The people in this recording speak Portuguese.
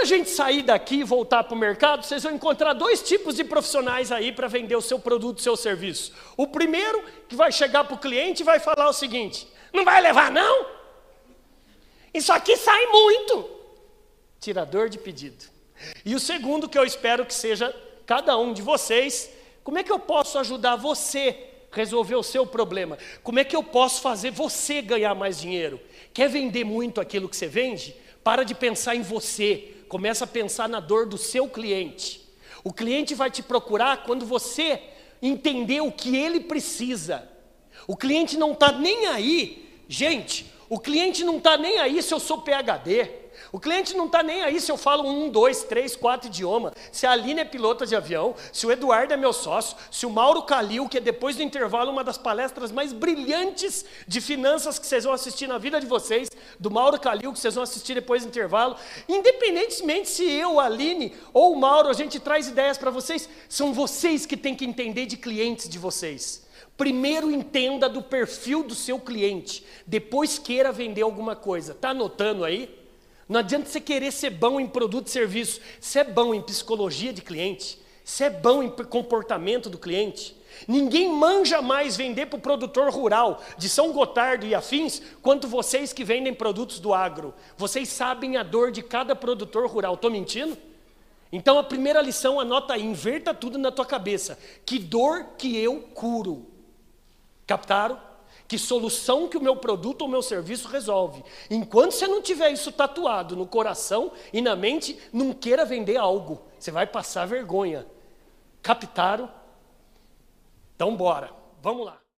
a gente sair daqui e voltar para o mercado, vocês vão encontrar dois tipos de profissionais aí para vender o seu produto, o seu serviço. O primeiro, que vai chegar para o cliente e vai falar o seguinte: não vai levar, não? Isso aqui sai muito. Tirador de pedido. E o segundo, que eu espero que seja cada um de vocês, como é que eu posso ajudar você a resolver o seu problema? Como é que eu posso fazer você ganhar mais dinheiro? Quer vender muito aquilo que você vende? Para de pensar em você, começa a pensar na dor do seu cliente. O cliente vai te procurar quando você entender o que ele precisa. O cliente não está nem aí, gente, o cliente não está nem aí se eu sou PHD. O cliente não está nem aí se eu falo um, dois, três, quatro idiomas, se a Aline é pilota de avião, se o Eduardo é meu sócio, se o Mauro Calil, que é depois do intervalo uma das palestras mais brilhantes de finanças que vocês vão assistir na vida de vocês, do Mauro Calil, que vocês vão assistir depois do intervalo, independentemente se eu, a Aline ou o Mauro, a gente traz ideias para vocês, são vocês que têm que entender de clientes de vocês. Primeiro entenda do perfil do seu cliente, depois queira vender alguma coisa. Está anotando aí? Não adianta você querer ser bom em produto e serviço. É bom em psicologia de cliente. Você é bom em comportamento do cliente. Ninguém manja mais vender para o produtor rural de São Gotardo e afins quanto vocês que vendem produtos do agro. Vocês sabem a dor de cada produtor rural. Estou mentindo? Então a primeira lição, anota aí, inverta tudo na tua cabeça. Que dor que eu curo. Captaram? Que solução que o meu produto ou meu serviço resolve. Enquanto você não tiver isso tatuado no coração e na mente, não queira vender algo. Você vai passar vergonha. Captaram? Então bora. Vamos lá.